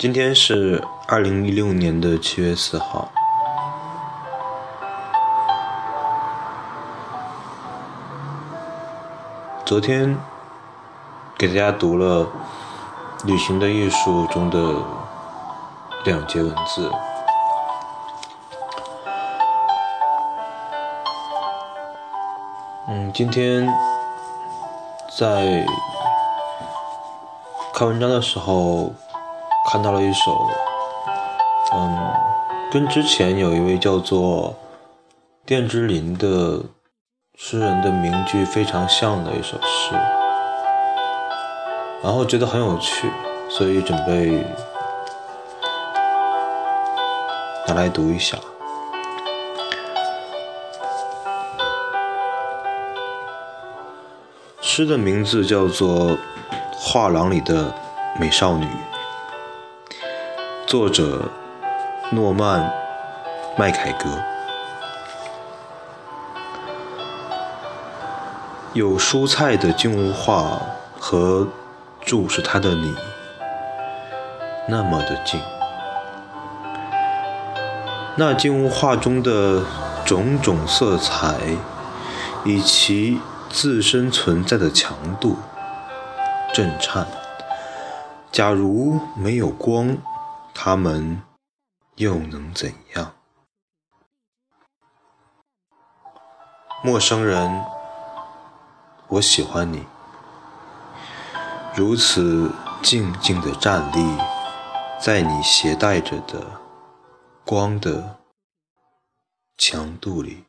今天是二零一六年的七月四号。昨天给大家读了《旅行的艺术》中的两节文字。嗯，今天在看文章的时候。看到了一首，嗯，跟之前有一位叫做卞之琳的诗人的名句非常像的一首诗，然后觉得很有趣，所以准备拿来读一下。诗的名字叫做《画廊里的美少女》。作者诺曼·麦凯格。有蔬菜的静物画和注视它的你，那么的近。那静物画中的种种色彩，以其自身存在的强度震颤。假如没有光。他们又能怎样？陌生人，我喜欢你，如此静静的站立在你携带着的光的强度里。